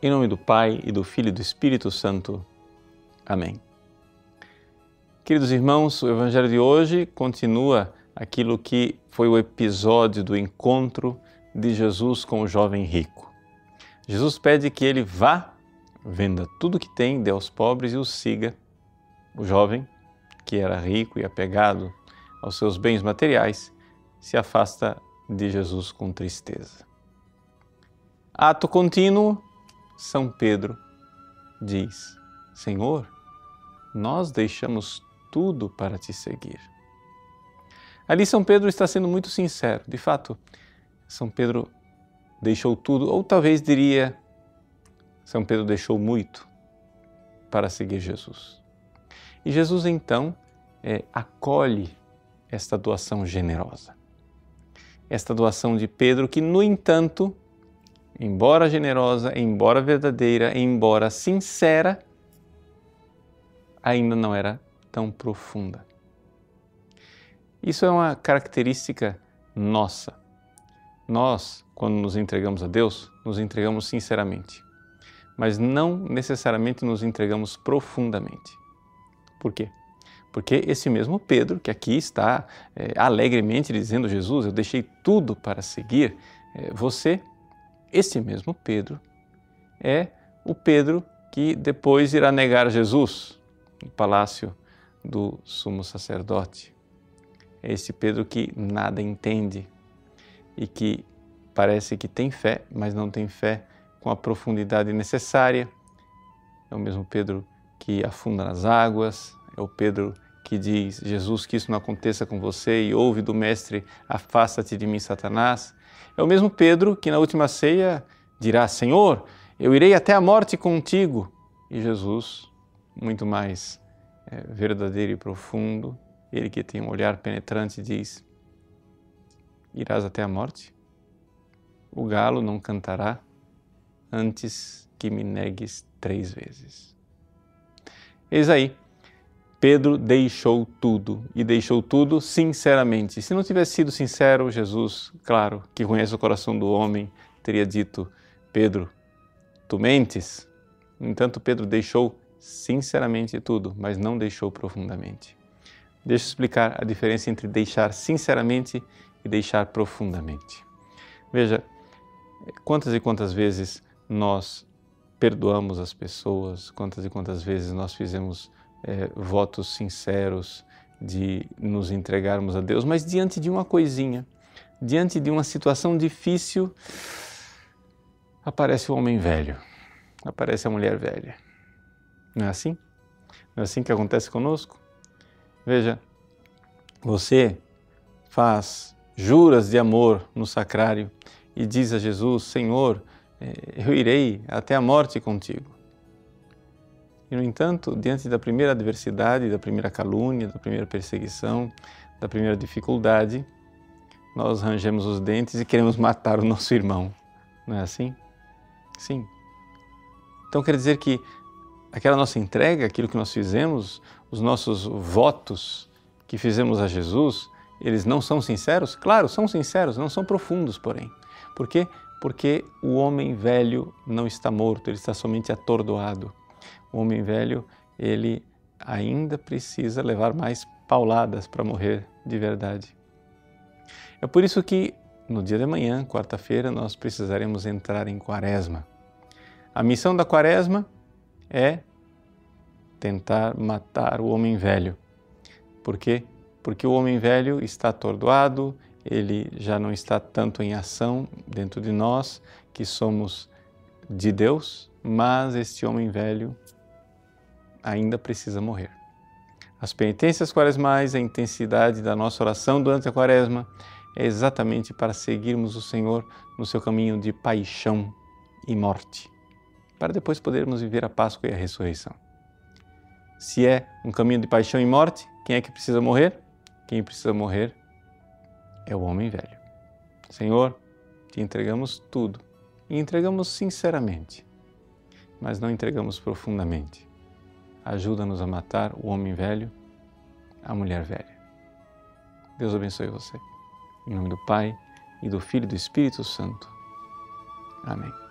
Em nome do Pai e do Filho e do Espírito Santo. Amém. Queridos irmãos, o Evangelho de hoje continua aquilo que foi o episódio do encontro de Jesus com o jovem rico. Jesus pede que ele vá, venda tudo que tem, dê aos pobres e o siga. O jovem, que era rico e apegado aos seus bens materiais, se afasta de Jesus com tristeza. Ato contínuo, São Pedro diz: Senhor, nós deixamos tudo para te seguir. Ali São Pedro está sendo muito sincero. De fato, São Pedro deixou tudo, ou talvez diria, São Pedro deixou muito para seguir Jesus. E Jesus então é, acolhe esta doação generosa. Esta doação de Pedro, que, no entanto, embora generosa, embora verdadeira, embora sincera, ainda não era tão profunda. Isso é uma característica nossa. Nós, quando nos entregamos a Deus, nos entregamos sinceramente, mas não necessariamente nos entregamos profundamente. Por quê? Porque esse mesmo Pedro, que aqui está é, alegremente dizendo: Jesus, eu deixei tudo para seguir é, você, esse mesmo Pedro é o Pedro que depois irá negar Jesus no palácio do sumo sacerdote. É esse Pedro que nada entende e que parece que tem fé, mas não tem fé com a profundidade necessária. É o mesmo Pedro que afunda nas águas, é o Pedro que diz: Jesus, que isso não aconteça com você, e ouve do Mestre: Afasta-te de mim, Satanás. É o mesmo Pedro que na última ceia dirá: Senhor, eu irei até a morte contigo. E Jesus, muito mais é, verdadeiro e profundo, ele que tem um olhar penetrante diz: Irás até a morte? O galo não cantará antes que me negues três vezes. Eis aí, Pedro deixou tudo e deixou tudo sinceramente. Se não tivesse sido sincero, Jesus, claro, que conhece o coração do homem, teria dito: Pedro, tu mentes. No entanto, Pedro deixou sinceramente tudo, mas não deixou profundamente. Deixa eu explicar a diferença entre deixar sinceramente e deixar profundamente. Veja, quantas e quantas vezes nós perdoamos as pessoas, quantas e quantas vezes nós fizemos é, votos sinceros de nos entregarmos a Deus, mas diante de uma coisinha, diante de uma situação difícil, aparece o homem velho, aparece a mulher velha. Não é assim? Não é assim que acontece conosco? Veja, você faz juras de amor no sacrário e diz a Jesus: Senhor, eh, eu irei até a morte contigo. E, no entanto, diante da primeira adversidade, da primeira calúnia, da primeira perseguição, da primeira dificuldade, nós rangemos os dentes e queremos matar o nosso irmão. Não é assim? Sim. Então quer dizer que aquela nossa entrega, aquilo que nós fizemos, os nossos votos que fizemos a Jesus, eles não são sinceros? Claro, são sinceros, não são profundos, porém. Por quê? Porque o homem velho não está morto, ele está somente atordoado. O homem velho, ele ainda precisa levar mais pauladas para morrer de verdade. É por isso que no dia de amanhã, quarta-feira, nós precisaremos entrar em quaresma. A missão da quaresma é tentar matar o homem velho. Por quê? Porque o homem velho está atordoado, ele já não está tanto em ação dentro de nós, que somos de Deus, mas este homem velho ainda precisa morrer. As penitências quaresmais, a intensidade da nossa oração durante a quaresma é exatamente para seguirmos o Senhor no seu caminho de paixão e morte, para depois podermos viver a Páscoa e a ressurreição. Se é um caminho de paixão e morte, quem é que precisa morrer? Quem precisa morrer é o homem velho. Senhor, te entregamos tudo e entregamos sinceramente, mas não entregamos profundamente. Ajuda-nos a matar o homem velho, a mulher velha. Deus abençoe você. Em nome do Pai, e do Filho e do Espírito Santo. Amém.